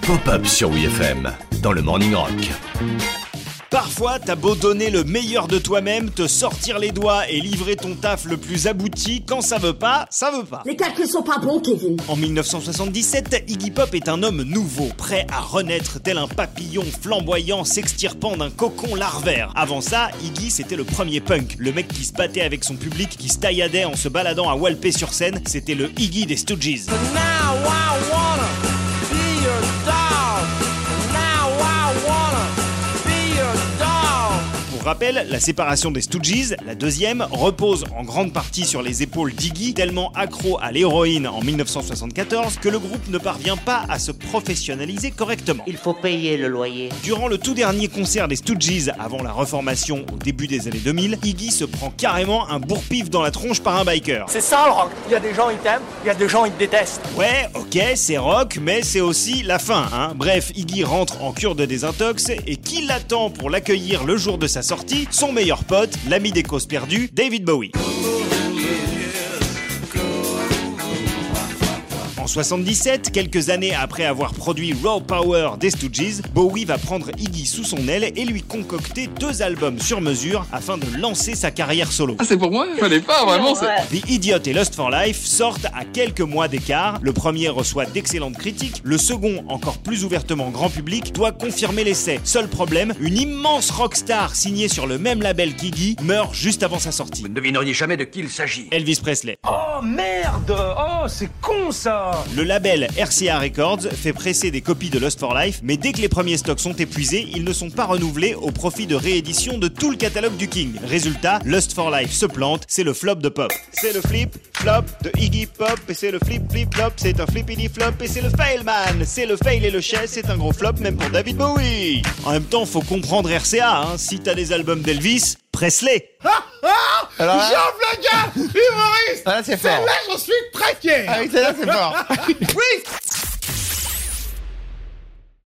Pop-up sur WFM dans le Morning Rock. Parfois, t'as beau donner le meilleur de toi-même, te sortir les doigts et livrer ton taf le plus abouti, quand ça veut pas, ça veut pas. Les calculs sont pas bons, Kevin. En 1977, Iggy Pop est un homme nouveau, prêt à renaître tel un papillon flamboyant s'extirpant d'un cocon larvaire. Avant ça, Iggy c'était le premier punk, le mec qui se battait avec son public, qui se tailladait en se baladant à Walpé sur scène, c'était le Iggy des Stooges. Rappel, la séparation des Stooges, la deuxième, repose en grande partie sur les épaules d'Iggy, tellement accro à l'héroïne en 1974 que le groupe ne parvient pas à se professionnaliser correctement. Il faut payer le loyer. Durant le tout dernier concert des Stooges avant la reformation au début des années 2000, Iggy se prend carrément un bourre-pif dans la tronche par un biker. C'est ça le rock. Il y a des gens ils t'aiment, il y a des gens ils te détestent. Ouais, ok, c'est rock, mais c'est aussi la fin, hein. Bref, Iggy rentre en cure de désintox et qui l'attend pour l'accueillir le jour de sa sortie? Son meilleur pote, l'ami des causes perdues, David Bowie. En 77, quelques années après avoir produit Raw Power des Stooges, Bowie va prendre Iggy sous son aile et lui concocter deux albums sur mesure afin de lancer sa carrière solo. Ah, c'est pour moi? Fallait pas, vraiment. c'est- The Idiot et Lust for Life sortent à quelques mois d'écart. Le premier reçoit d'excellentes critiques. Le second, encore plus ouvertement grand public, doit confirmer l'essai. Seul problème, une immense rockstar signée sur le même label qu'Iggy meurt juste avant sa sortie. Vous ne devineriez jamais de qui il s'agit. Elvis Presley. Oh merde Oh c'est con ça Le label RCA Records fait presser des copies de Lust for Life, mais dès que les premiers stocks sont épuisés, ils ne sont pas renouvelés au profit de réédition de tout le catalogue du King. Résultat, Lust for Life se plante, c'est le flop de pop. C'est le flip, flop de Iggy Pop, et c'est le flip, flip, flop, c'est un flippity flop, et c'est le fail man. C'est le fail et le chess, c'est un gros flop même pour David Bowie. En même temps, faut comprendre RCA, hein. si t'as des albums d'Elvis, Presley. Alors là, Jean Flaga, humoriste ah, c'est fort. Là, j'en suis fier Ah oui, c'est là, c'est fort. Oui